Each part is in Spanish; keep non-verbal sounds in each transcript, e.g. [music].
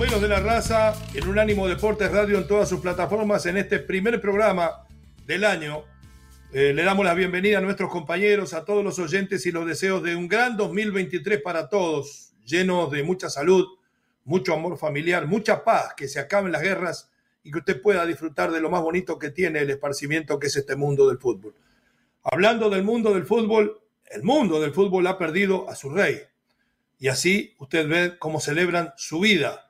Menos de la raza en Unánimo Deportes Radio en todas sus plataformas en este primer programa del año. Eh, le damos la bienvenida a nuestros compañeros, a todos los oyentes y los deseos de un gran 2023 para todos, llenos de mucha salud, mucho amor familiar, mucha paz, que se acaben las guerras y que usted pueda disfrutar de lo más bonito que tiene el esparcimiento que es este mundo del fútbol. Hablando del mundo del fútbol, el mundo del fútbol ha perdido a su rey, y así usted ve cómo celebran su vida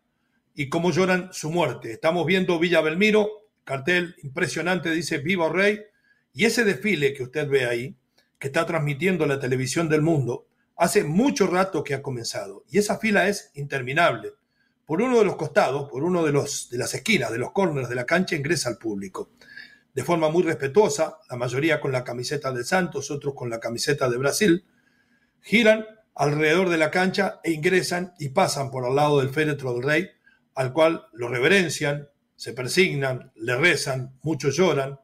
y cómo lloran su muerte. Estamos viendo Villa Belmiro, cartel impresionante, dice Viva Rey, y ese desfile que usted ve ahí, que está transmitiendo la televisión del mundo, hace mucho rato que ha comenzado. Y esa fila es interminable. Por uno de los costados, por uno de, los, de las esquinas, de los corners de la cancha, ingresa al público. De forma muy respetuosa, la mayoría con la camiseta de Santos, otros con la camiseta de Brasil, giran alrededor de la cancha e ingresan y pasan por al lado del féretro del rey, al cual lo reverencian, se persignan, le rezan, muchos lloran,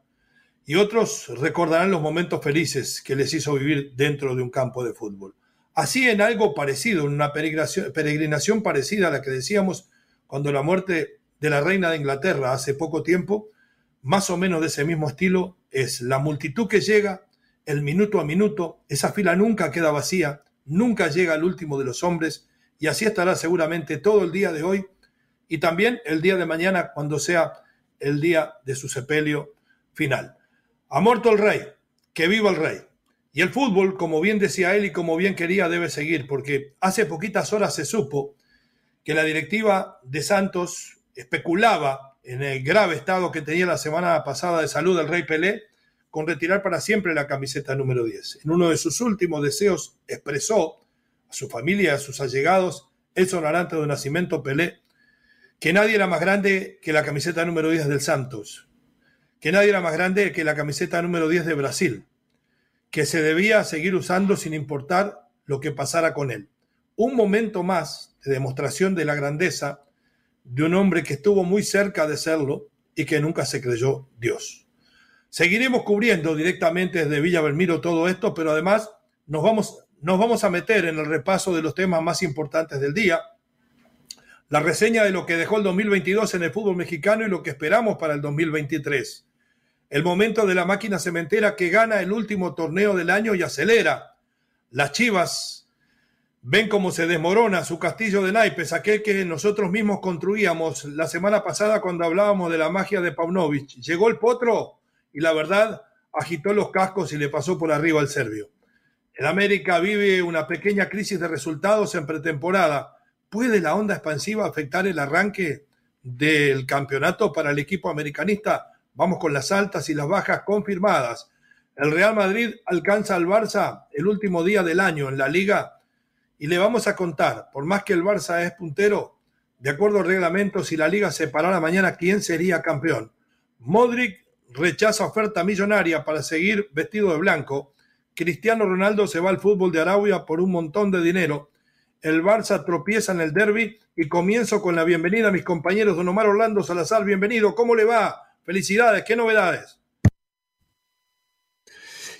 y otros recordarán los momentos felices que les hizo vivir dentro de un campo de fútbol. Así en algo parecido, en una peregrinación, parecida a la que decíamos cuando la muerte de la reina de Inglaterra hace poco tiempo, más o menos de ese mismo estilo, es la multitud que llega, el minuto a minuto, esa fila nunca queda vacía, nunca llega al último de los hombres y así estará seguramente todo el día de hoy y también el día de mañana cuando sea el día de su sepelio final. Ha muerto el rey, que viva el rey. Y el fútbol, como bien decía él y como bien quería, debe seguir, porque hace poquitas horas se supo que la directiva de Santos especulaba en el grave estado que tenía la semana pasada de salud del rey Pelé con retirar para siempre la camiseta número 10. En uno de sus últimos deseos expresó a su familia, a sus allegados, el sonarante de Nacimiento Pelé, que nadie era más grande que la camiseta número 10 del Santos, que nadie era más grande que la camiseta número 10 de Brasil, que se debía seguir usando sin importar lo que pasara con él. Un momento más de demostración de la grandeza de un hombre que estuvo muy cerca de serlo y que nunca se creyó Dios. Seguiremos cubriendo directamente desde Villa Belmiro todo esto, pero además nos vamos, nos vamos a meter en el repaso de los temas más importantes del día, la reseña de lo que dejó el 2022 en el fútbol mexicano y lo que esperamos para el 2023. El momento de la máquina cementera que gana el último torneo del año y acelera. Las Chivas ven cómo se desmorona su castillo de naipes, aquel que nosotros mismos construíamos la semana pasada cuando hablábamos de la magia de Paunovic. Llegó el potro y la verdad agitó los cascos y le pasó por arriba al serbio. El América vive una pequeña crisis de resultados en pretemporada. ¿Puede la onda expansiva afectar el arranque del campeonato para el equipo americanista? Vamos con las altas y las bajas confirmadas. El Real Madrid alcanza al Barça el último día del año en la liga y le vamos a contar, por más que el Barça es puntero, de acuerdo al reglamento, si la liga se parara mañana, ¿quién sería campeón? Modric rechaza oferta millonaria para seguir vestido de blanco. Cristiano Ronaldo se va al fútbol de Arabia por un montón de dinero. El Barça tropieza en el derby y comienzo con la bienvenida a mis compañeros Don Omar Orlando Salazar. Bienvenido, ¿cómo le va? Felicidades, ¿qué novedades?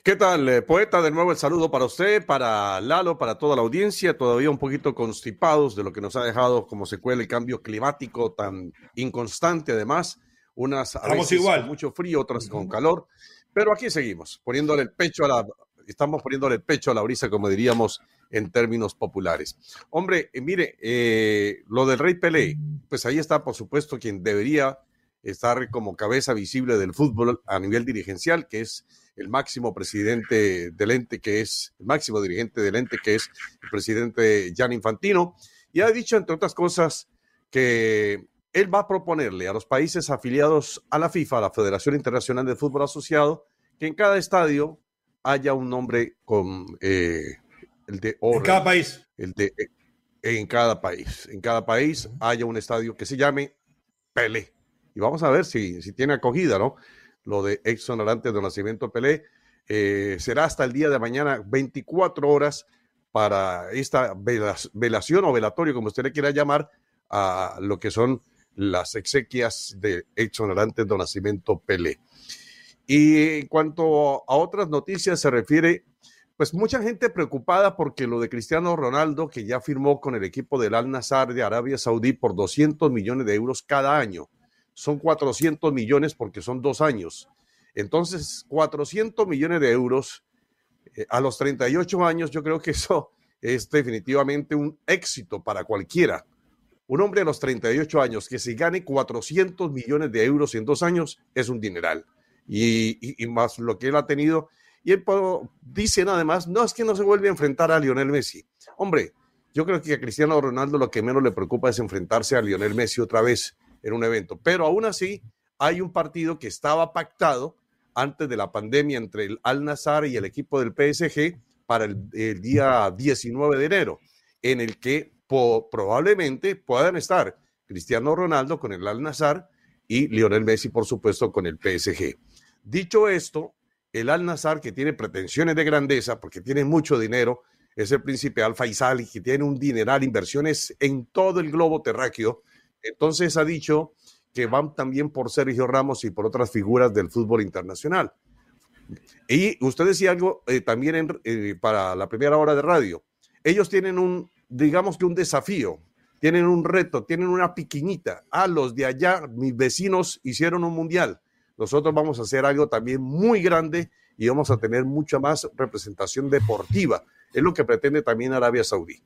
¿Qué tal, eh, poeta? De nuevo el saludo para usted, para Lalo, para toda la audiencia, todavía un poquito constipados de lo que nos ha dejado como secuela el cambio climático tan inconstante, además, unas a igual. con mucho frío, otras con calor, pero aquí seguimos, poniéndole el pecho a la, estamos poniéndole el pecho a la brisa, como diríamos en términos populares. Hombre, eh, mire, eh, lo del Rey Pelé, pues ahí está, por supuesto, quien debería estar como cabeza visible del fútbol a nivel dirigencial, que es el máximo presidente del ente, que es el máximo dirigente del ente, que es el presidente Jan Infantino, y ha dicho, entre otras cosas, que él va a proponerle a los países afiliados a la FIFA, a la Federación Internacional de Fútbol Asociado, que en cada estadio haya un nombre con eh, el de En cada país. El de, eh, en cada país. En cada país haya un estadio que se llame Pelé. Y vamos a ver si, si tiene acogida, ¿no? lo de exonerante de nacimiento Pelé. Eh, será hasta el día de mañana 24 horas para esta velación o velatorio, como usted le quiera llamar, a lo que son las exequias de exonerante de nacimiento Pelé. Y en cuanto a otras noticias se refiere, pues mucha gente preocupada porque lo de Cristiano Ronaldo, que ya firmó con el equipo del Al Nazar de Arabia Saudí por 200 millones de euros cada año son 400 millones porque son dos años. Entonces, 400 millones de euros eh, a los 38 años, yo creo que eso es definitivamente un éxito para cualquiera. Un hombre a los 38 años que se gane 400 millones de euros en dos años es un dineral. Y, más lo que él ha tenido. Y él dicen además, no es que no se vuelve a enfrentar a Lionel Messi. Hombre, yo creo que a Cristiano Ronaldo lo que menos le preocupa es enfrentarse a Lionel Messi otra vez en un evento. Pero aún así, hay un partido que estaba pactado antes de la pandemia entre el Al Nazar y el equipo del PSG para el, día 19 de enero, en el que probablemente puedan estar Cristiano Ronaldo con el Al Nazar y Lionel Messi, por supuesto, con el PSG. Dicho esto, el Al Nazar, que tiene pretensiones de grandeza, porque tiene mucho dinero, es el príncipe Al Faisal, y que tiene un dineral, inversiones en todo el globo terráqueo, entonces ha dicho que van también por Sergio Ramos y por otras figuras del fútbol internacional. Y usted decía algo eh, también eh, para la primera hora de radio. Ellos tienen un, digamos que un desafío, tienen un reto, tienen una piquiñita. Ah, los de allá, mis vecinos hicieron un mundial. Nosotros vamos a hacer algo también muy grande y vamos a tener mucha más representación deportiva. Es lo que pretende también Arabia Saudí.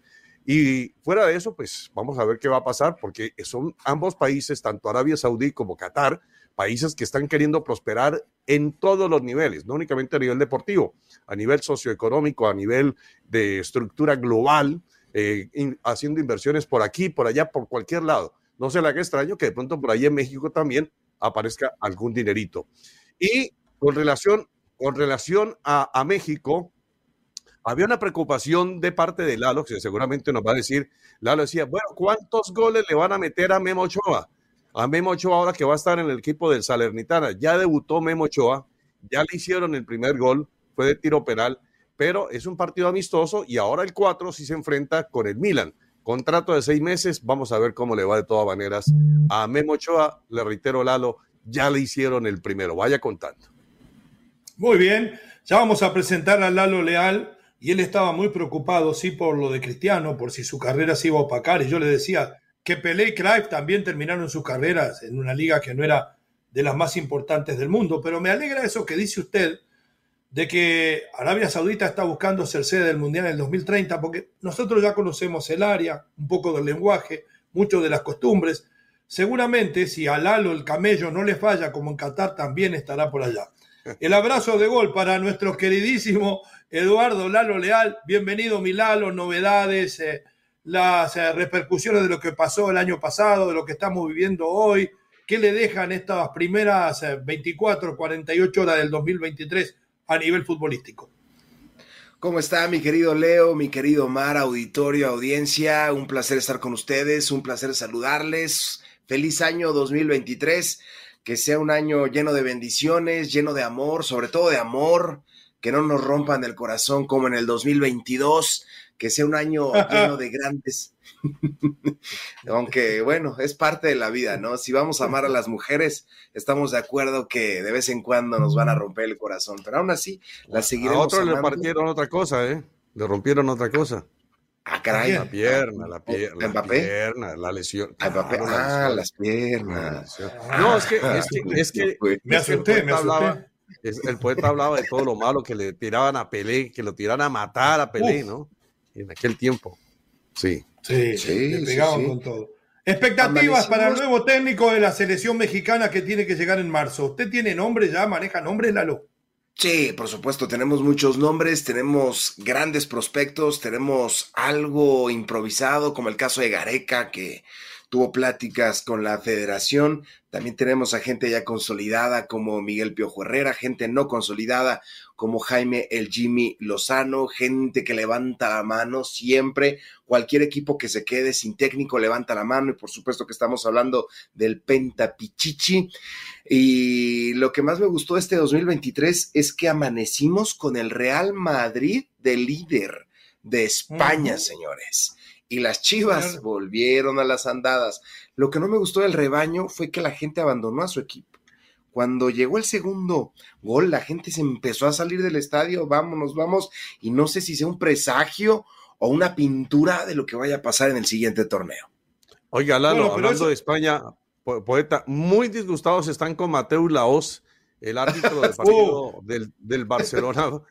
Y fuera de eso, pues vamos a ver qué va a pasar, porque son ambos países, tanto Arabia Saudí como Qatar, países que están queriendo prosperar en todos los niveles, no únicamente a nivel deportivo, a nivel socioeconómico, a nivel de estructura global, eh, haciendo inversiones por aquí, por allá, por cualquier lado. No se le haga extraño que de pronto por ahí en México también aparezca algún dinerito. Y con relación, con relación a, a México, había una preocupación de parte de Lalo, que seguramente nos va a decir, Lalo decía, bueno, ¿cuántos goles le van a meter a Memo Ochoa? A Memo Ochoa ahora que va a estar en el equipo del Salernitana. Ya debutó Memo Ochoa, ya le hicieron el primer gol, fue de tiro penal, pero es un partido amistoso y ahora el 4 sí se enfrenta con el Milan. Contrato de seis meses, vamos a ver cómo le va de todas maneras. A Memo Ochoa, le reitero, Lalo, ya le hicieron el primero. Vaya contando. Muy bien, ya vamos a presentar a Lalo Leal y él estaba muy preocupado, sí, por lo de Cristiano, por si su carrera se iba a opacar. Y yo le decía que Pelé y Cruyff también terminaron sus carreras en una liga que no era de las más importantes del mundo. Pero me alegra eso que dice usted de que Arabia Saudita está buscando ser sede del Mundial en el 2030, porque nosotros ya conocemos el área, un poco del lenguaje, mucho de las costumbres. Seguramente si a Lalo el camello no le falla como en Qatar, también estará por allá. El abrazo de gol para nuestro queridísimo Eduardo Lalo Leal. Bienvenido, mi Lalo. Novedades, eh, las eh, repercusiones de lo que pasó el año pasado, de lo que estamos viviendo hoy. ¿Qué le dejan estas primeras 24, eh, 48 horas del 2023 a nivel futbolístico? ¿Cómo está mi querido Leo, mi querido Mar, auditorio, audiencia? Un placer estar con ustedes, un placer saludarles. Feliz año 2023. que sea un año lleno de bendiciones, lleno de amor, sobre todo de amor, que no nos rompan el corazón como en el 2022, que sea un año [laughs] lleno de grandes. [laughs] Aunque bueno, es parte de la vida, ¿no? Si vamos a amar a las mujeres, estamos de acuerdo que de vez en cuando nos van a romper el corazón, pero aún así las seguiremos. A otros le partieron otra cosa, ¿eh? Le rompieron otra cosa. Ah, caray. La pierna, la, pierna, la pierna, la lesión. ah, las piernas. No, es que, es que, es que me asusté, me asusté el poeta hablaba de todo lo malo que le tiraban a Pelé, que lo tiraran a matar a Pelé, ¿no? En aquel tiempo. Sí. Sí, sí le pegaban con todo. Expectativas para el nuevo técnico de la selección mexicana que tiene que llegar en marzo. ¿Usted tiene nombre ya? ¿Maneja nombres, Lalo? Sí, por supuesto, tenemos muchos nombres, tenemos grandes prospectos, tenemos algo improvisado, como el caso de Gareca, que tuvo pláticas con la federación. También tenemos a gente ya consolidada como Miguel Piojo Herrera, gente no consolidada como Jaime El Jimmy Lozano, gente que levanta la mano siempre. Cualquier equipo que se quede sin técnico levanta la mano y por supuesto que estamos hablando del Penta Pichichi. Y lo que más me gustó de este 2023 es que amanecimos con el Real Madrid de líder de España, señores y las Chivas volvieron a las andadas. Lo que no me gustó del rebaño fue que la gente abandonó a su equipo. Cuando llegó el segundo gol, la gente se empezó a salir del estadio, vámonos, vamos, y no sé si sea un presagio o una pintura de lo que vaya a pasar en el siguiente torneo. Oiga, Lalo, hablando de España, poeta, muy disgustados están con Mateo Laos, el árbitro del [laughs] partido del, del Barcelona. [laughs]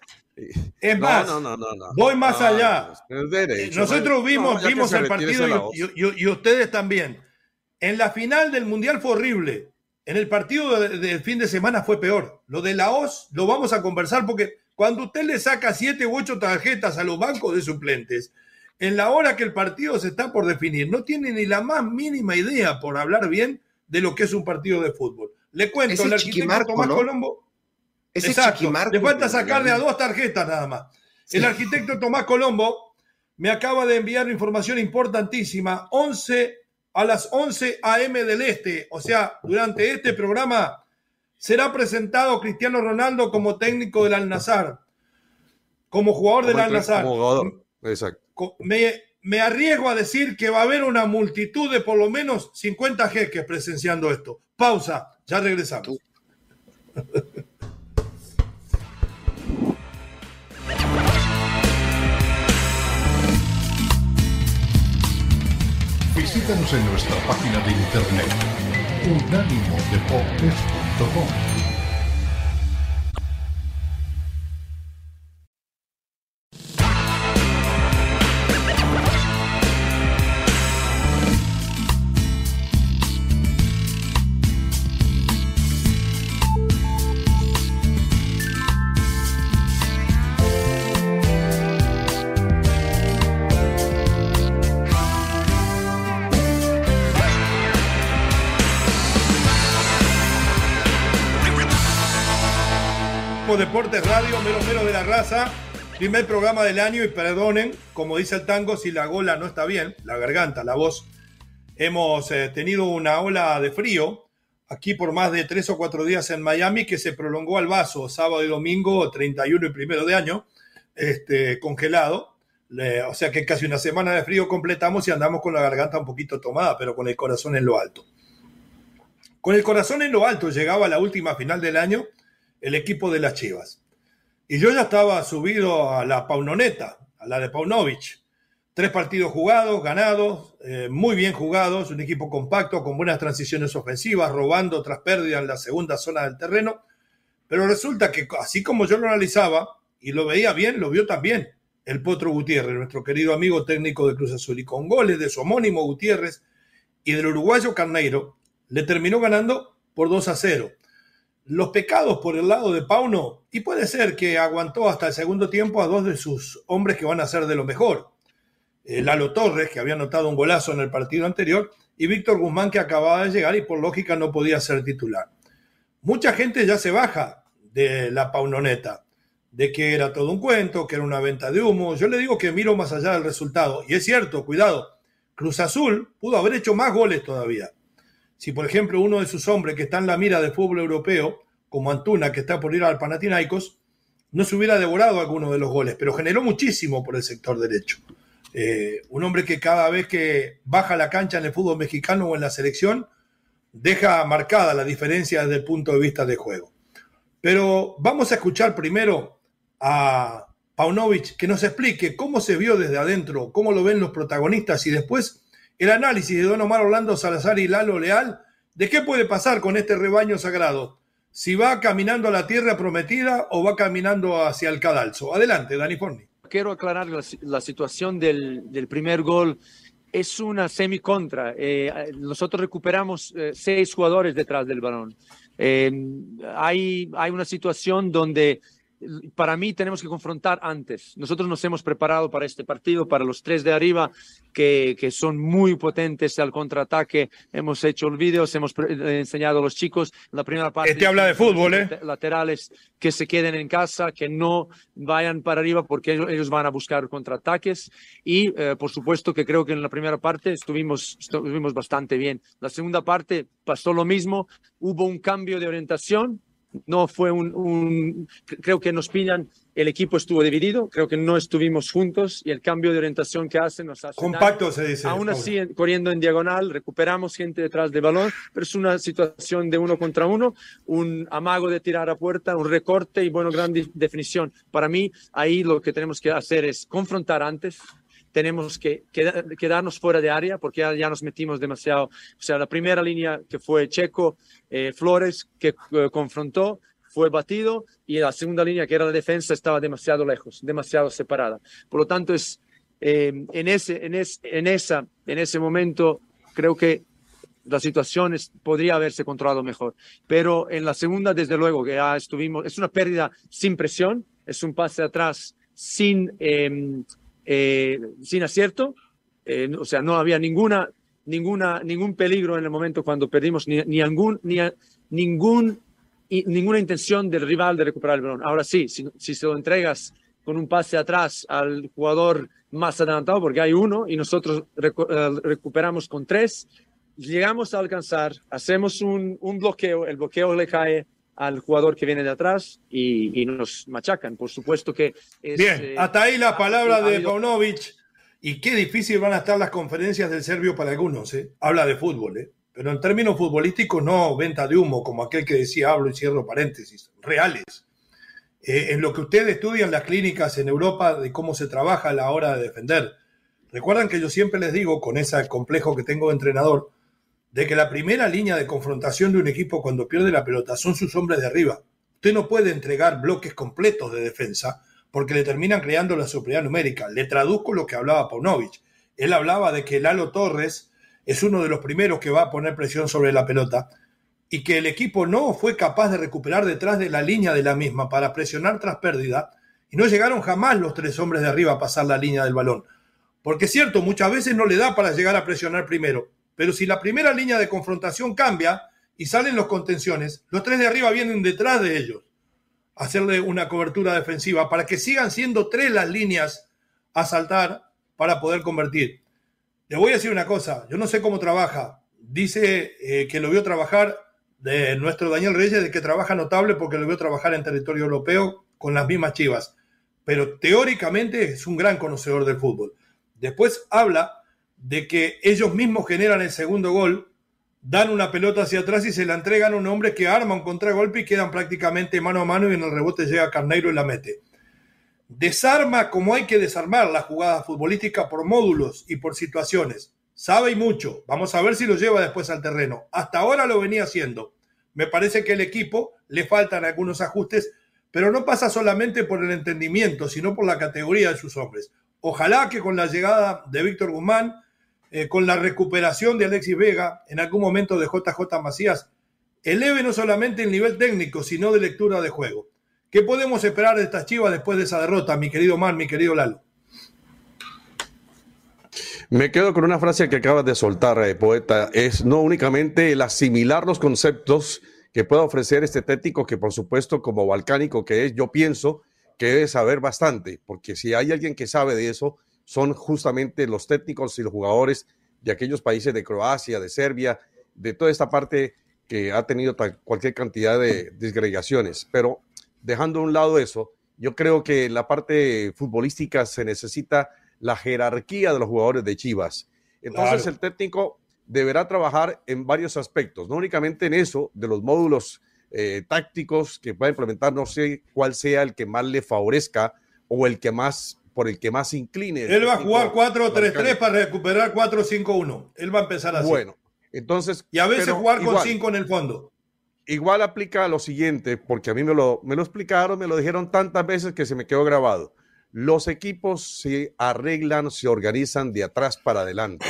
Es más, voy más allá. Nosotros vimos, vimos el partido y, ustedes también. En la final del Mundial fue horrible. En el partido del fin de semana fue peor. Lo de la OS lo vamos a conversar porque cuando usted le saca siete u ocho tarjetas a los bancos de suplentes, en la hora que el partido se está por definir, no tiene ni la más mínima idea, por hablar bien, de lo que es un partido de fútbol. Le cuento, el arquitecto Tomás Colombo Exacto. Le falta sacarle a dos tarjetas nada más. El arquitecto Tomás Colombo me acaba de enviar información importantísima. 11 a las 11 a.m. del Este. O sea, durante este programa será presentado Cristiano Ronaldo como técnico del Al-Nazar. Como jugador del Al-Nazar. Exacto. Me, me arriesgo a decir que va a haber una multitud de por lo menos 50 jeques presenciando esto. Pausa, ya regresamos. [laughs] Visítanos en nuestra página de internet unánimodeportes.com Primer programa del año y perdonen, como dice el tango, si la gola no está bien, la garganta, la voz. Hemos eh, tenido una ola de frío aquí por más de tres o cuatro días en Miami que se prolongó al vaso, sábado y domingo, 31 y primero de año, este, congelado. o sea que casi una semana de frío completamos y andamos con la garganta un poquito tomada, pero con el corazón en lo alto. Con el corazón en lo alto llegaba la última final del año el equipo de las Chivas. Y yo ya estaba subido a la Paunoneta, a la de Paunovic. Tres partidos jugados, ganados, eh, muy bien jugados, un equipo compacto, con buenas transiciones ofensivas, robando tras pérdida en la segunda zona del terreno. Pero resulta que así como yo lo analizaba y lo veía bien, lo vio también el Potro Gutiérrez, nuestro querido amigo técnico de Cruz Azul. Y con goles de su homónimo Gutiérrez y del uruguayo Carneiro, le terminó ganando por 2 a 0 los pecados por el lado de Pauno, y puede ser que aguantó hasta el segundo tiempo a dos de sus hombres que van a ser de lo mejor. Eh, Lalo Torres, que había anotado un golazo en el partido anterior, y Víctor Guzmán, que acababa de llegar y por lógica no podía ser titular. Mucha gente ya se baja de la Paunoneta, de que era todo un cuento, que era una venta de humo. Yo le digo que miro más allá del resultado, y es cierto, cuidado, Cruz Azul pudo haber hecho más goles todavía si por ejemplo uno de sus hombres que está en la mira del fútbol europeo, como Antuna, que está por ir al Panathinaikos, no se hubiera devorado alguno de los goles, pero generó muchísimo por el sector derecho. Eh, un hombre que cada vez que baja la cancha en el fútbol mexicano o en la selección, deja marcada la diferencia desde el punto de vista de juego. Pero vamos a escuchar primero a Paunovic que nos explique cómo se vio desde adentro, cómo lo ven los protagonistas y después el análisis de Don Omar Orlando Salazar y Lalo Leal de qué puede pasar con este rebaño sagrado. Si va caminando a la tierra prometida o va caminando hacia el cadalso. Adelante, Dani Forni. Quiero aclarar la, situación del, primer gol es una semi-contra. Eh, nosotros recuperamos eh, seis jugadores detrás del balón. Eh, hay una situación donde para mí tenemos que confrontar antes. Nosotros nos hemos preparado para este partido, para los tres de arriba, que, que son muy potentes al contraataque. Hemos hecho vídeos, hemos enseñado a los chicos la primera parte. Este habla de fútbol, ¿eh? Laterales que se queden en casa, que no vayan para arriba porque ellos van a buscar contraataques. Y eh, por supuesto que creo que en la primera parte estuvimos, estuvimos bastante bien. La segunda parte pasó lo mismo, hubo un cambio de orientación no fue un, creo que nos pillan, el equipo estuvo dividido, creo que no estuvimos juntos y el cambio de orientación que hacen nos hace compacto se dice. Aún así corriendo en diagonal, recuperamos gente detrás del balón, pero es una situación de uno contra uno, un amago de tirar a puerta, un recorte y bueno, gran definición. Para mí ahí lo que tenemos que hacer es confrontar antes, tenemos que quedarnos fuera de área porque ya, nos metimos demasiado. O sea, la primera línea que fue Checo, eh, Flores, que eh, confrontó, fue batido y la segunda línea, que era la defensa, estaba demasiado lejos, demasiado separada. Por lo tanto, es, eh, en, ese, en, en, esa, en ese momento creo que la situación podría haberse controlado mejor. Pero en la segunda, desde luego, que ya estuvimos, es una pérdida sin presión, es un pase atrás sin, em, eh, sin acierto, eh, o sea, no había ninguna, ninguna, ningún peligro en el momento cuando perdimos, ni, ni, ni ningún, ninguna intención del rival de recuperar el balón. Ahora sí, si, se lo entregas con un pase atrás al jugador más adelantado, porque hay uno y nosotros eh, recuperamos con tres, llegamos a alcanzar, hacemos un bloqueo, el bloqueo le cae al jugador que viene de atrás y, nos machacan. Por supuesto que... Bien, eh, hasta ahí la palabra de Paunovic. Y qué difícil van a estar las conferencias del serbio para algunos. ¿eh? Habla de fútbol, ¿eh? pero en términos futbolísticos no venta de humo, como aquel que decía, hablo y cierro paréntesis, reales. Eh, en lo que ustedes estudian las clínicas en Europa de cómo se trabaja a la hora de defender. Recuerdan que yo siempre les digo, con ese complejo que tengo de entrenador, de que la primera línea de confrontación de un equipo cuando pierde la pelota son sus hombres de arriba. Usted no puede entregar bloques completos de defensa porque le terminan creando la superioridad numérica. Le traduzco lo que hablaba Paunovic. Él hablaba de que Lalo Torres es uno de los primeros que va a poner presión sobre la pelota y que el equipo no fue capaz de recuperar detrás de la línea de la misma para presionar tras pérdida y no llegaron jamás los tres hombres de arriba a pasar la línea del balón. Porque es cierto, muchas veces no le da para llegar a presionar primero, pero si la primera línea de confrontación cambia y salen los contenciones, los tres de arriba vienen detrás de ellos a hacerle una cobertura defensiva para que sigan siendo tres las líneas a saltar para poder convertir. Le voy a decir una cosa, yo no sé cómo trabaja. Dice eh, que lo vio trabajar de nuestro Daniel Reyes, de que trabaja notable porque lo vio trabajar en territorio europeo con las mismas chivas. Pero teóricamente es un gran conocedor del fútbol. Después habla de que ellos mismos generan el segundo gol, dan una pelota hacia atrás y se la entregan a un hombre que arma un contragolpe y quedan prácticamente mano a mano y en el rebote llega Carneiro y la mete. Desarma como hay que desarmar la jugada futbolística por módulos y por situaciones. Sabe y mucho. Vamos a ver si lo lleva después al terreno. Hasta ahora lo venía haciendo. Me parece que el equipo le faltan algunos ajustes, pero no pasa solamente por el entendimiento, sino por la categoría de sus hombres. Ojalá que con la llegada de Víctor Guzmán eh, con la recuperación de Alexis Vega, en algún momento de JJ Macías, eleve no solamente el nivel técnico, sino de lectura de juego. ¿Qué podemos esperar de estas chivas después de esa derrota, mi querido Mar, mi querido Lalo? Me quedo con una frase que acabas de soltar, eh, poeta, es no únicamente el asimilar los conceptos que pueda ofrecer este técnico, que por supuesto como balcánico que es, yo pienso que debe saber bastante, porque si hay alguien que sabe de eso, son justamente los técnicos y los jugadores de aquellos países de Croacia, de Serbia, de toda esta parte que ha tenido cualquier cantidad de disgregaciones. Pero dejando a un lado eso, yo creo que en la parte futbolística se necesita la jerarquía de los jugadores de Chivas. Entonces el técnico deberá trabajar en varios aspectos, no únicamente en eso, de los módulos eh, tácticos que pueda implementar, no sé cuál sea el que más le favorezca o el que más por el que más se incline. Él va a jugar 4-3-3 para recuperar 4-5-1. Él va a empezar así. Bueno, entonces. Y a veces jugar con 5 en el fondo. Igual aplica lo siguiente, porque a mí me lo, me lo explicaron, me lo dijeron tantas veces que se me quedó grabado. Los equipos se arreglan, se organizan de atrás para adelante.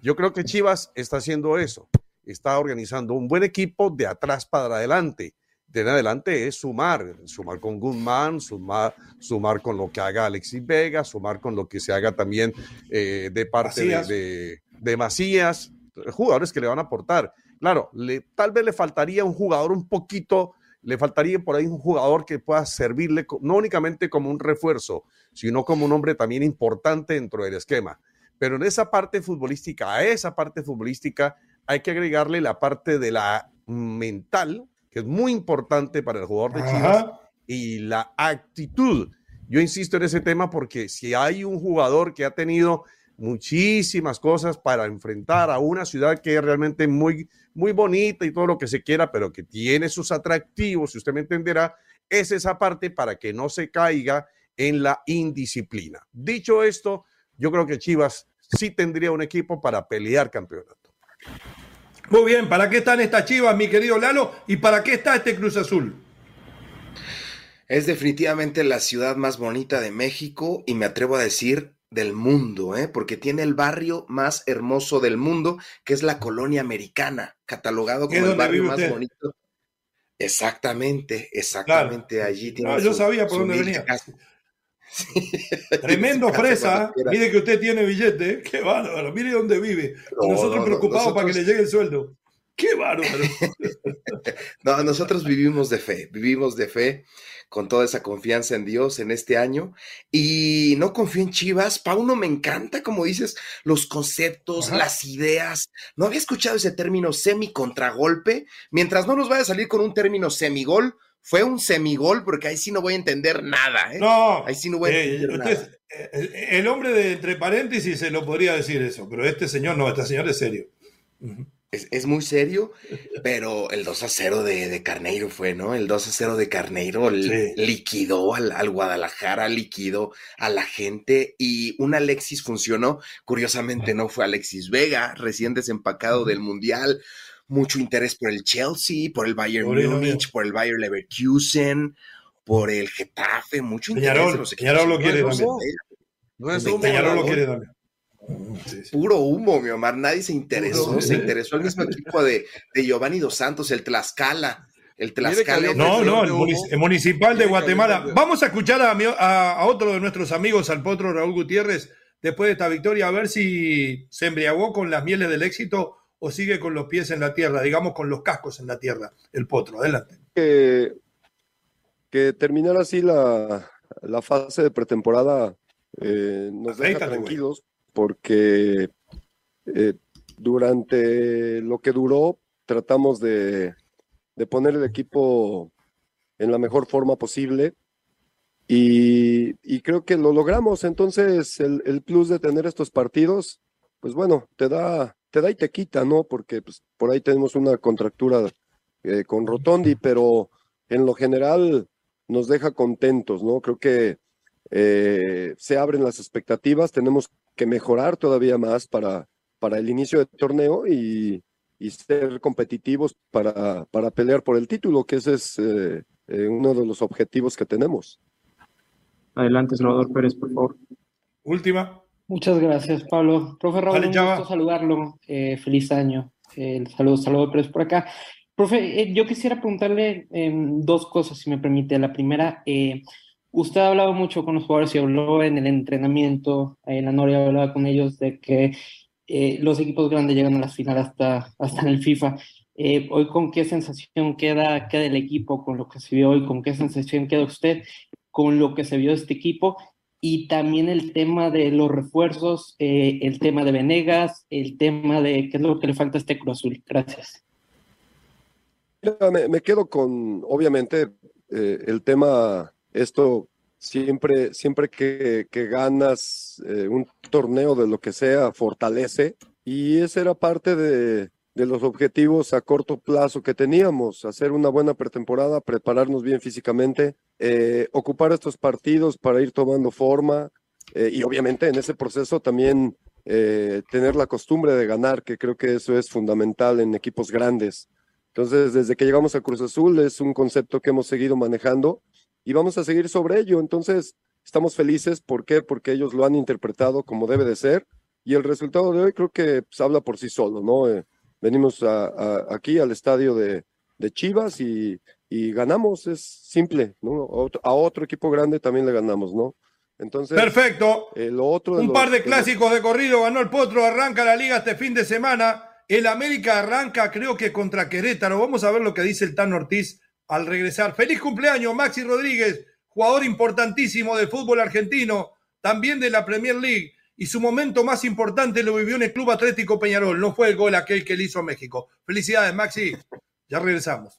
Yo creo que Chivas está haciendo eso. Está organizando un buen equipo de atrás para adelante. De en adelante es sumar, sumar con Guzmán, sumar, sumar con lo que haga Alexis Vega, sumar con lo que se haga también eh, de parte De, de Macías, jugadores que le van a aportar. Claro, le, tal vez le faltaría un jugador un poquito, le faltaría por ahí un jugador que pueda servirle no únicamente como un refuerzo, sino como un hombre también importante dentro del esquema. Pero en esa parte futbolística, a esa parte futbolística, hay que agregarle la parte de la mental, que es muy importante para el jugador de Chivas, y la actitud. Yo insisto en ese tema porque si hay un jugador que ha tenido muchísimas cosas para enfrentar a una ciudad que es realmente muy, muy bonita y todo lo que se quiera, pero que tiene sus atractivos, si usted me entenderá, es esa parte para que no se caiga en la indisciplina. Dicho esto, yo creo que Chivas sí tendría un equipo para pelear campeonato. Muy bien, ¿para qué están estas Chivas, mi querido Lalo? ¿Y para qué está este Cruz Azul? Es definitivamente la ciudad más bonita de México y me atrevo a decir del mundo, ¿eh? porque tiene el barrio más hermoso del mundo, que es la colonia americana, catalogado como el barrio más bonito. Exactamente, exactamente. Allí tiene. yo sabía por dónde venía. Tremendo [laughs] fresa. Mire que usted tiene billete. Qué bárbaro. Mire dónde vive. nosotros preocupados para que le llegue el sueldo. Qué bárbaro. [laughs] no, nosotros vivimos de fe. Vivimos de fe con toda esa confianza en Dios en este año. Y no confío en Chivas. Pauno, me encanta, como dices, los conceptos, las ideas. No había escuchado ese término semi-contragolpe. Mientras no nos vaya a salir con un término semigol, fue un semigol, porque ahí sí no voy a entender nada. ¿eh? No, ahí sí no voy a eh, entender nada. Eh, el hombre de entre paréntesis se lo podría decir eso, pero este señor no, este señor es serio. Es, muy serio, pero el 2 a 0 de, Carneiro fue, ¿no? El 2 a 0 de Carneiro liquidó al, al, Guadalajara, liquidó a la gente y un Alexis funcionó. Curiosamente no fue Alexis Vega, recién desempacado del Mundial mucho interés por el Chelsea, por el Bayern Múnich, por el Bayern Leverkusen, por el Getafe, mucho interés. Peñarol, lo quiere también. No es Peñarol lo quiere también. Puro humo, mi Omar. Nadie se interesó. se interesó el mismo equipo de, de, Giovanni Dos Santos, el Tlaxcala. El Tlaxcala. No, no, el, Municipal de Guatemala. Vamos a escuchar a, a, otro de nuestros amigos, al potro Raúl Gutiérrez, después de esta victoria, a ver si se embriagó con las mieles del éxito o sigue con los pies en la tierra, digamos con los cascos en la tierra, el potro. Adelante. Que, que terminar así la, fase de pretemporada eh, nos deja tranquilos porque eh, durante lo que duró tratamos de, poner el equipo en la mejor forma posible y, creo que lo logramos. Entonces el, el, plus de tener estos partidos, pues bueno, te da, te da y te quita, ¿no? Porque pues, por ahí tenemos una contractura eh, con Rotondi, pero en lo general nos deja contentos, ¿no? Creo que eh, se abren las expectativas, tenemos que mejorar todavía más para, para el inicio del torneo y, ser competitivos para, para pelear por el título, que ese es eh, uno de los objetivos que tenemos. Adelante, Salvador Pérez, por favor. Última. Muchas gracias, Pablo. Profe Raúl, un gusto saludarlo. Eh, feliz año. Eh, saludos, saludos, pero es por acá. Profe, eh, yo quisiera preguntarle em, dos cosas, si me permite. La primera, usted ha hablado mucho con los jugadores y habló en el entrenamiento, en la Noria hablaba con ellos de que los equipos grandes llegan a las finales hasta, hasta en el FIFA. hoy, ¿con qué sensación queda, queda el equipo con lo que se vio hoy? ¿Con qué sensación queda usted con lo que se vio de este equipo? Y también el tema de los refuerzos, eh, el tema de Venegas, el tema de qué es lo que le falta a este Cruz Azul. Gracias. Me, quedo con, obviamente, eh, el tema, esto siempre, siempre que, que ganas eh, un torneo de lo que sea, fortalece. Y esa era parte de, de los objetivos a corto plazo que teníamos, hacer una buena pretemporada, prepararnos bien físicamente, eh, ocupar estos partidos para ir tomando forma eh, y obviamente en ese proceso también eh, tener la costumbre de ganar, que creo que eso es fundamental en equipos grandes. Entonces, desde que llegamos a Cruz Azul es un concepto que hemos seguido manejando y vamos a seguir sobre ello. Entonces, estamos felices. ¿Por qué? Porque ellos lo han interpretado como debe de ser y el resultado de hoy creo que pues, habla por sí solo, ¿no? venimos a, aquí al estadio de, Chivas y, ganamos, es simple, ¿no? A otro, equipo grande también le ganamos, ¿no? Entonces, Perfecto. otro Un par de clásicos de corrido ganó el Potro, arranca la liga este fin de semana. El América arranca, creo que contra Querétaro. Vamos a ver lo que dice el Tan Ortiz al regresar. Feliz cumpleaños, Maxi Rodríguez, jugador importantísimo del fútbol argentino, también de la Premier League y su momento más importante lo vivió en el Club Atlético Peñarol. No fue el gol aquel que le hizo a México. Felicidades, Maxi. Ya regresamos.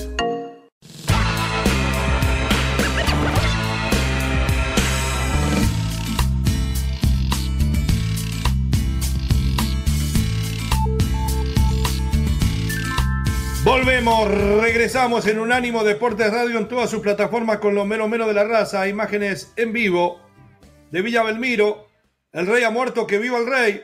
Regresamos en Unánimo Deportes Radio en todas sus plataformas con lo menos menos de la raza, imágenes en vivo de Villa Belmiro, el rey ha muerto, que viva el rey,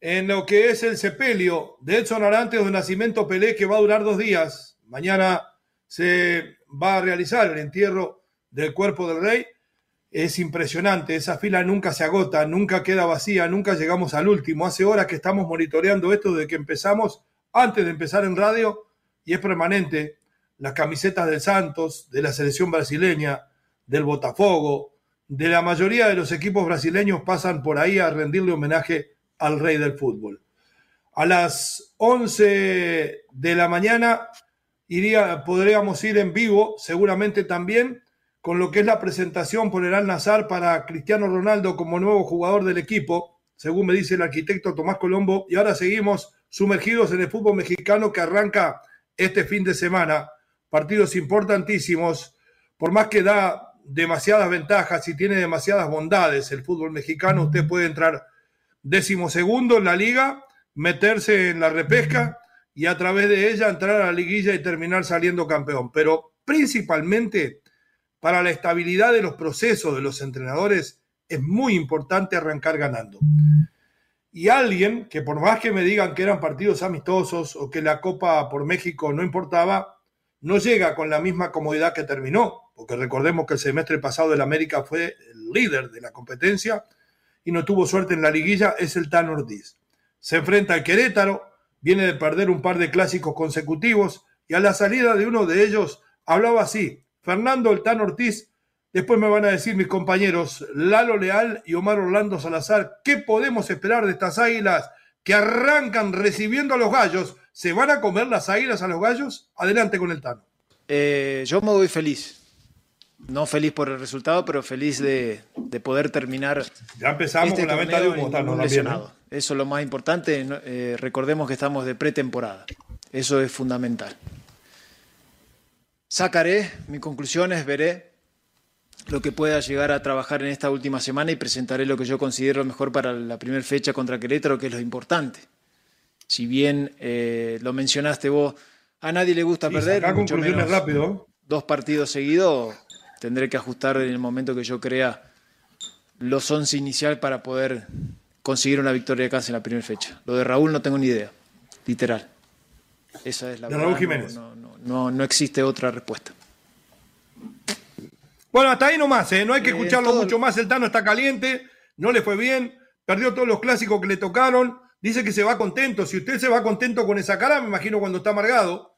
en lo que es el sepelio de Edson Arantes de Nacimiento Pelé, que va a durar dos días. Mañana se va a realizar el entierro del cuerpo del rey. Es impresionante, esa fila nunca se agota, nunca queda vacía, nunca llegamos al último. Hace horas que estamos monitoreando esto desde que empezamos, antes de empezar en radio, y es permanente, las camisetas del Santos, de la selección brasileña, del Botafogo, de la mayoría de los equipos brasileños pasan por ahí a rendirle homenaje al rey del fútbol. A las 11 de la mañana iría, podríamos ir en vivo, seguramente también, con lo que es la presentación por el Al Nazar para Cristiano Ronaldo como nuevo jugador del equipo, según me dice el arquitecto Tomás Colombo. Y ahora seguimos sumergidos en el fútbol mexicano que arranca este fin de semana, partidos importantísimos, por más que da demasiadas ventajas y tiene demasiadas bondades el fútbol mexicano, usted puede entrar décimo segundo en la liga, meterse en la repesca y a través de ella entrar a la liguilla y terminar saliendo campeón. Pero principalmente para la estabilidad de los procesos de los entrenadores es muy importante arrancar ganando y alguien que por más que me digan que eran partidos amistosos o que la Copa por México no importaba, no llega con la misma comodidad que terminó, porque recordemos que el semestre pasado el América fue el líder de la competencia y no tuvo suerte en la liguilla, es el Tan Ortiz. Se enfrenta al Querétaro, viene de perder un par de clásicos consecutivos y a la salida de uno de ellos hablaba así, Fernando el Tan Ortiz Después me van a decir mis compañeros Lalo Leal y Omar Orlando Salazar, ¿qué podemos esperar de estas águilas que arrancan recibiendo a los gallos? ¿Se van a comer las águilas a los gallos? Adelante con el Tano. Eh, yo me voy feliz. No feliz por el resultado, pero feliz de, poder terminar. Ya empezamos este con la venta de humo, Tano, ¿eh? Eso es lo más importante. Eh, recordemos que estamos de pretemporada. Eso es fundamental. Sacaré mis conclusiones, veré lo que pueda llegar a trabajar en esta última semana y presentaré lo que yo considero mejor para la primera fecha contra Querétaro, que es lo importante. Si bien eh, lo mencionaste vos, a nadie le gusta perder, mucho menos rápido. dos partidos seguidos, tendré que ajustar en el momento que yo crea los once inicial para poder conseguir una victoria de casa en la primera fecha. Lo de Raúl no tengo ni idea. literal. Esa es la de Raúl Jiménez. No, no, no, existe otra respuesta. Bueno, hasta ahí nomás, ¿eh? no hay que eh, escucharlo mucho más. El Tano está caliente, no le fue bien, perdió todos los clásicos que le tocaron. Dice que se va contento. Si usted se va contento con esa cara, me imagino cuando está amargado.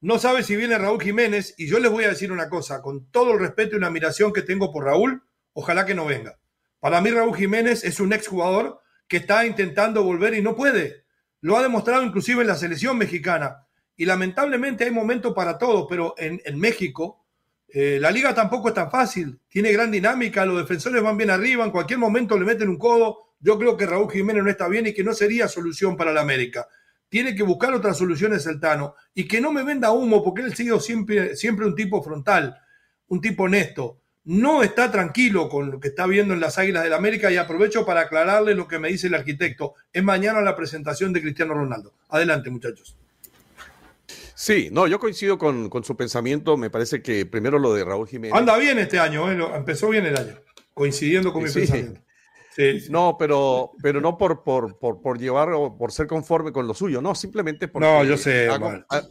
No sabe si viene Raúl Jiménez. Y yo les voy a decir una cosa, con todo el respeto y la admiración que tengo por Raúl, ojalá que no venga. Para mí Raúl Jiménez es un exjugador que está intentando volver y no puede. Lo ha demostrado inclusive en la selección mexicana. Y lamentablemente hay momentos para todo, pero en, México eh, la liga tampoco es tan fácil. Tiene gran dinámica, los defensores van bien arriba, en cualquier momento le meten un codo. Yo creo que Raúl Jiménez no está bien y que no sería solución para la América. Tiene que buscar otras soluciones el Tano y que no me venda humo porque él ha sido siempre, siempre un tipo frontal, un tipo honesto. No está tranquilo con lo que está viendo en las Águilas del América y aprovecho para aclararle lo que me dice el arquitecto. Es mañana la presentación de Cristiano Ronaldo. Adelante, muchachos. Sí, no, yo coincido con, su pensamiento. Me parece que primero lo de Raúl Jiménez. Anda bien este año, ¿eh? empezó bien el año, coincidiendo con mi pensamiento. No, pero, pero no por, por, por, llevar o por ser conforme con lo suyo, no, simplemente porque. No, yo sé.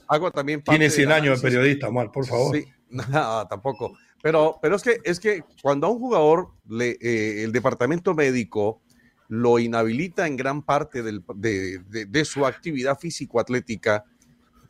Hago, también Tiene 100 años de periodista, mal, por favor. Sí, [laughs] nada, tampoco. Pero, pero es, que, es que cuando a un jugador le, eh, el departamento médico lo inhabilita en gran parte del, de, de, su actividad físico-atlética,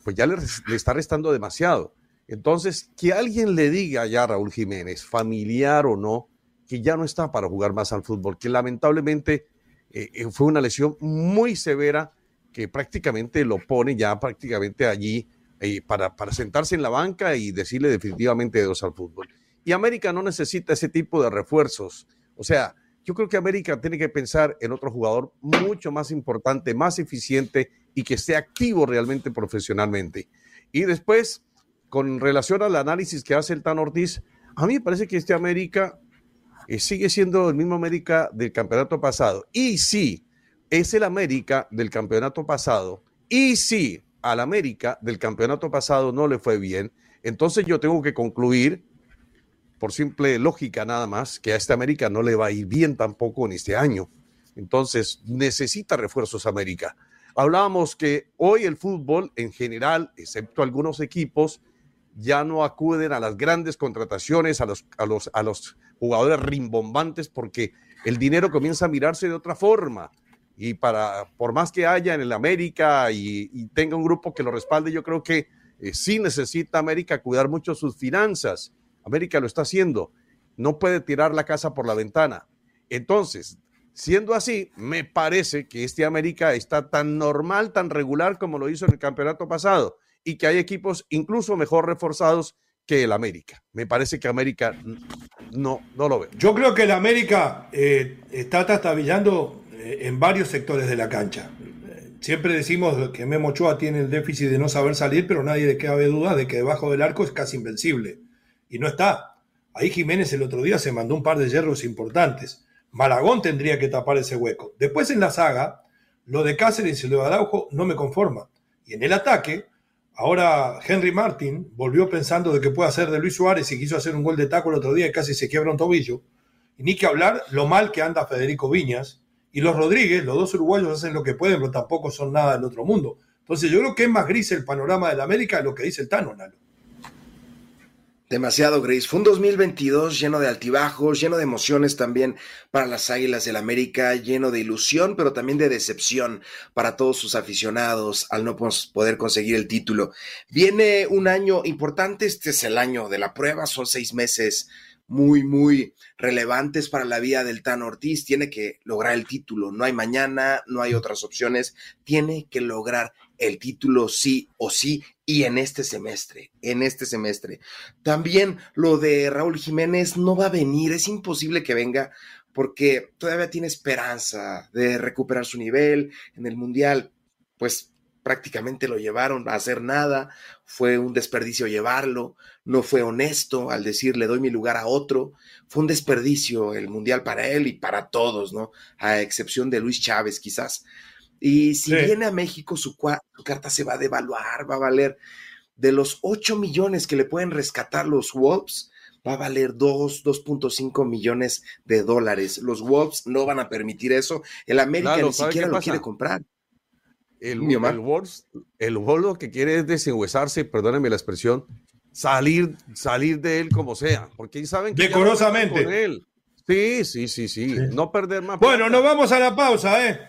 pues ya le, está restando demasiado. Entonces, que alguien le diga ya a Raúl Jiménez, familiar o no, que ya no está para jugar más al fútbol, que lamentablemente eh, eh, fue una lesión muy severa que prácticamente lo pone ya prácticamente allí eh, para, para sentarse en la banca y decirle definitivamente dos al fútbol. Y América no necesita ese tipo de refuerzos. O sea, yo creo que América tiene que pensar en otro jugador mucho más importante, más eficiente y que esté activo realmente profesionalmente. Y después, con relación al análisis que hace el Tan Ortiz, a mí me parece que este América eh, sigue siendo el mismo América del campeonato pasado. Y sí, es el América del campeonato pasado. Y sí, al América del campeonato pasado no le fue bien. Entonces yo tengo que concluir, por simple lógica nada más, que a este América no le va a ir bien tampoco en este año. Entonces necesita refuerzos América. Hablábamos que hoy el fútbol en general, excepto algunos equipos, ya no acuden a las grandes contrataciones, a los, a los, a los jugadores rimbombantes, porque el dinero comienza a mirarse de otra forma. Y para, por más que haya en el América y, tenga un grupo que lo respalde, yo creo que eh, sí necesita América cuidar mucho sus finanzas. América lo está haciendo. No puede tirar la casa por la ventana. Entonces, siendo así, me parece que este América está tan normal, tan regular como lo hizo en el campeonato pasado y que hay equipos incluso mejor reforzados que el América. Me parece que América no, no lo ve. Yo creo que el América eh, está trastabillando eh, en varios sectores de la cancha. Siempre decimos que Memo Ochoa tiene el déficit de no saber salir, pero nadie le cabe duda de que debajo del arco es casi invencible. Y no está. Ahí Jiménez el otro día se mandó un par de hierros importantes. Malagón tendría que tapar ese hueco. Después en la saga, lo de Cáceres y lo de Araujo no me conforma. Y en el ataque, Ahora Henry Martin volvió pensando de que puede hacer de Luis Suárez y quiso hacer un gol de taco el otro día y casi se quiebra un tobillo. Y ni que hablar lo mal que anda Federico Viñas. Y los Rodríguez, los dos uruguayos hacen lo que pueden, pero tampoco son nada del otro mundo. Entonces yo creo que es más gris el panorama de la América de lo que dice el Tano, Nalo. Demasiado gris. Fue un 2022 lleno de altibajos, lleno de emociones también para las Águilas del América, lleno de ilusión, pero también de decepción para todos sus aficionados al no poder conseguir el título. Viene un año importante, este es el año de la prueba, son seis meses muy, muy relevantes para la vida del Tan Ortiz. Tiene que lograr el título. No hay mañana, no hay otras opciones. Tiene que lograr el título sí o sí y en este semestre, en este semestre. También lo de Raúl Jiménez no va a venir, es imposible que venga porque todavía tiene esperanza de recuperar su nivel en el Mundial. Pues prácticamente lo llevaron a hacer nada, fue un desperdicio llevarlo, no fue honesto al decir le doy mi lugar a otro, fue un desperdicio el mundial para él y para todos, ¿no? A excepción de Luis Chávez quizás. Y si viene a México, su, carta se va a devaluar, va a valer de los 8 millones que le pueden rescatar los Wolves, va a valer 2, 2.5 millones de dólares. Los Wolves no van a permitir eso. El América ni siquiera lo quiere comprar. el, el, el que quiere es desenhuesarse, perdónenme la expresión, salir, salir de él como sea, porque saben que decorosamente con él. Sí, sí, sí, sí, no perder más. Bueno, nos vamos a la pausa, ¿eh?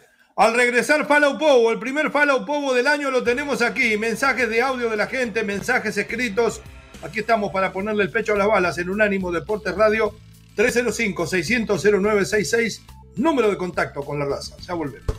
Al regresar Follow Povo, el primer Follow Povo del año lo tenemos aquí. Mensajes de audio de la gente, mensajes escritos. Aquí estamos para ponerle el pecho a las balas en Unánimo Deportes Radio 305-600-0966, número de contacto con la raza. Ya volvemos.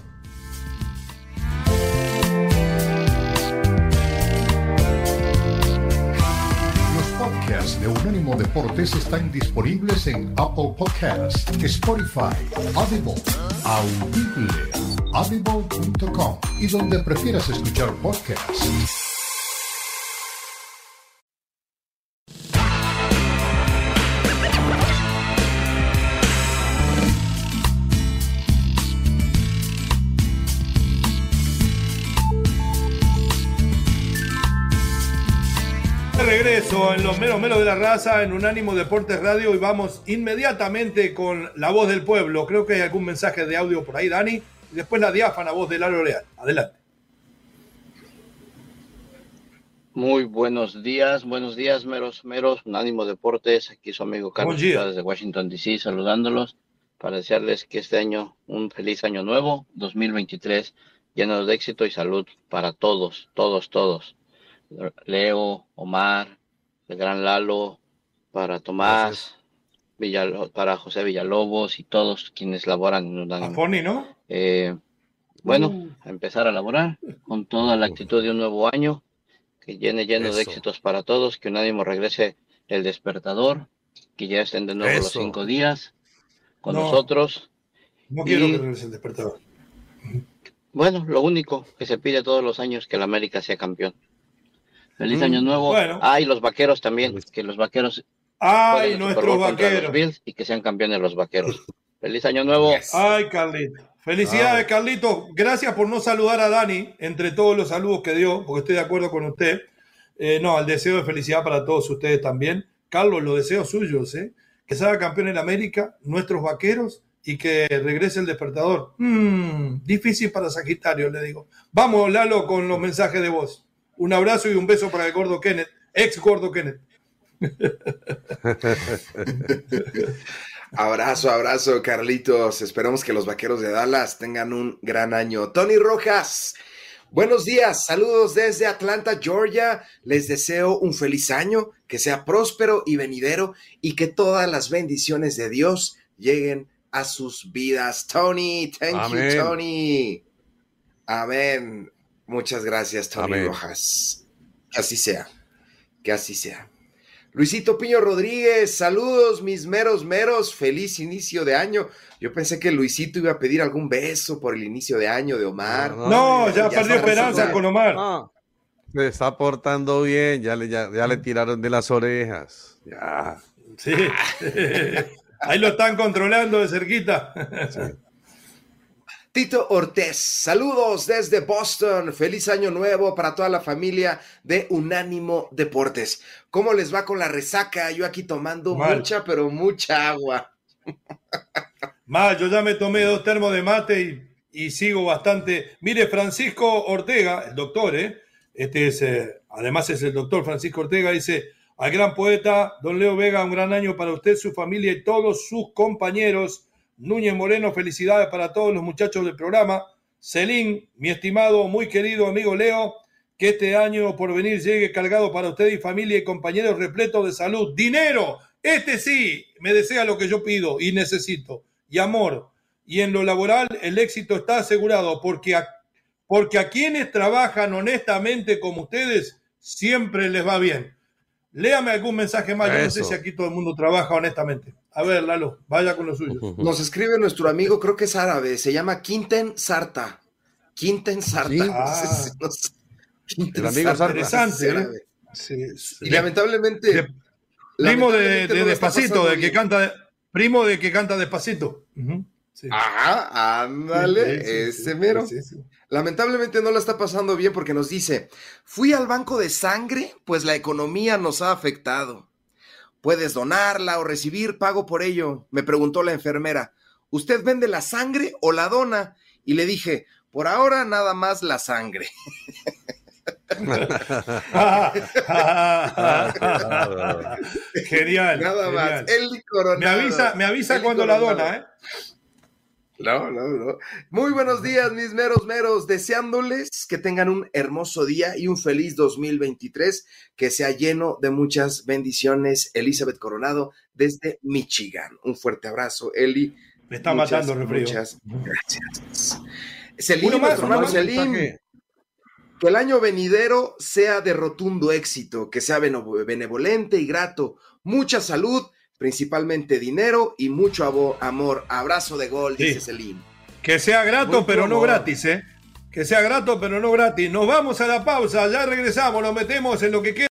de Unánimo Deportes están disponibles en Apple Podcasts, Spotify, Audible, Audible, audible.com y donde prefieras escuchar podcasts. regreso en los menos menos de la raza en Unánimo Deportes Radio y vamos inmediatamente con la voz del pueblo. Creo que hay algún mensaje de audio por ahí, Dani. Después la diáfana voz de Lalo Leal. Adelante. Muy buenos días, buenos días, meros, meros, Unánimo Deportes. Aquí su amigo Carlos desde Washington, D.C., saludándolos para desearles que este año un feliz año nuevo, 2023, lleno de éxito y salud para todos, todos, todos. Leo, Omar, el gran Lalo, para Tomás, para José Villalobos y todos quienes laboran en un ¿no? Eh, bueno, uh. a empezar a laborar con toda la actitud de un nuevo año, que llene lleno de éxitos para todos, que un ánimo regrese el despertador, que ya estén de nuevo los cinco días con nosotros. No quiero que regrese el despertador. Bueno, lo único que se pide todos los años es que el América sea campeón. Feliz año mm, nuevo. Ay, los vaqueros también, que los vaqueros. Ay, nuestros vaqueros. y que sean campeones los vaqueros. Feliz año nuevo. Ay, Carlito. Felicidades, Carlito. Gracias por no saludar a Dani entre todos los saludos que dio, porque estoy de acuerdo con usted. Eh, no, al deseo de felicidad para todos ustedes también. Carlos, los deseos suyos, ¿eh? Que salga campeón en América, nuestros vaqueros y que regrese el despertador. Mm, difícil para Sagitario, le digo. Vamos, Lalo, con los mensajes de voz. Un abrazo y un beso para el gordo Kenneth, ex gordo Kenneth. Abrazo, abrazo, Carlitos. Esperamos que los vaqueros de Dallas tengan un gran año. Tony Rojas, buenos días, saludos desde Atlanta, Georgia. Les deseo un feliz año, que sea próspero y venidero y que todas las bendiciones de Dios lleguen a sus vidas. Tony, thank you, Tony. Amén. Muchas gracias, Tony Rojas. Que así sea. Que así sea. Luisito Piño Rodríguez, saludos, mis meros meros, feliz inicio de año. Yo pensé que Luisito iba a pedir algún beso por el inicio de año de Omar. No, ya, perdió esperanza con Omar. Se está portando bien, ya le, ya, le tiraron de las orejas. Ya. Sí. [laughs] Ahí lo están controlando de cerquita. Sí. Tito Ortez, saludos desde Boston. Feliz año nuevo para toda la familia de Unánimo Deportes. ¿Cómo les va con la resaca? Yo aquí tomando mucha, pero mucha agua. Mal, yo ya me tomé dos termos de mate y, sigo bastante. Mire, Francisco Ortega, el doctor, ¿eh? Este es, eh, además es el doctor Francisco Ortega, dice, al gran poeta, don Leo Vega, un gran año para usted, su familia y todos sus compañeros Núñez Moreno, felicidades para todos los muchachos del programa. Celín, mi estimado, muy querido amigo Leo, que este año por venir llegue cargado para usted y familia y compañeros repleto de salud. Dinero, este sí, me desea lo que yo pido y necesito. Y amor. Y en lo laboral el éxito está asegurado porque porque a quienes trabajan honestamente como ustedes siempre les va bien. Léame algún mensaje más. Yo no sé si aquí todo el mundo trabaja honestamente. A ver, Lalo, vaya con lo suyo. Nos escribe nuestro amigo, creo que es árabe, se llama Quinten Sarta. Quinten Sarta. Ah. [laughs] el amigo Sarta. Interesante. ¿eh? Sí, Y lamentablemente. primo de, Despacito, de que canta. Primo de que canta Despacito. Ajá, ándale, ese mero. Lamentablemente no la está pasando bien porque nos dice, fui al banco de sangre, pues la economía nos ha afectado. Puedes donarla o recibir pago por ello, me preguntó la enfermera. ¿Usted vende la sangre o la dona? Y le dije, Por ahora nada más la sangre. [laughs] genial. Nada más. Me avisa, me avisa cuando la dona, ¿eh? No, no, no. Muy buenos días, mis meros meros, deseándoles que tengan un hermoso día y un feliz 2023, que sea lleno de muchas bendiciones. Elizabeth Coronado desde Michigan. Un fuerte abrazo, Eli. Me está matando el Muchas gracias. Selim, que el año venidero sea de rotundo éxito, que sea benevolente y grato, mucha salud principalmente dinero y mucho amor. Abrazo de gol, dice Selim. Que sea grato, pero no gratis, ¿eh? Que sea grato, pero no gratis. Nos vamos a la pausa, ya regresamos, nos metemos en lo que queda.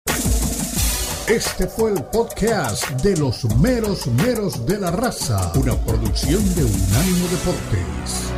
Este fue el podcast de los meros meros de la raza, una producción de Unánimo Deportes.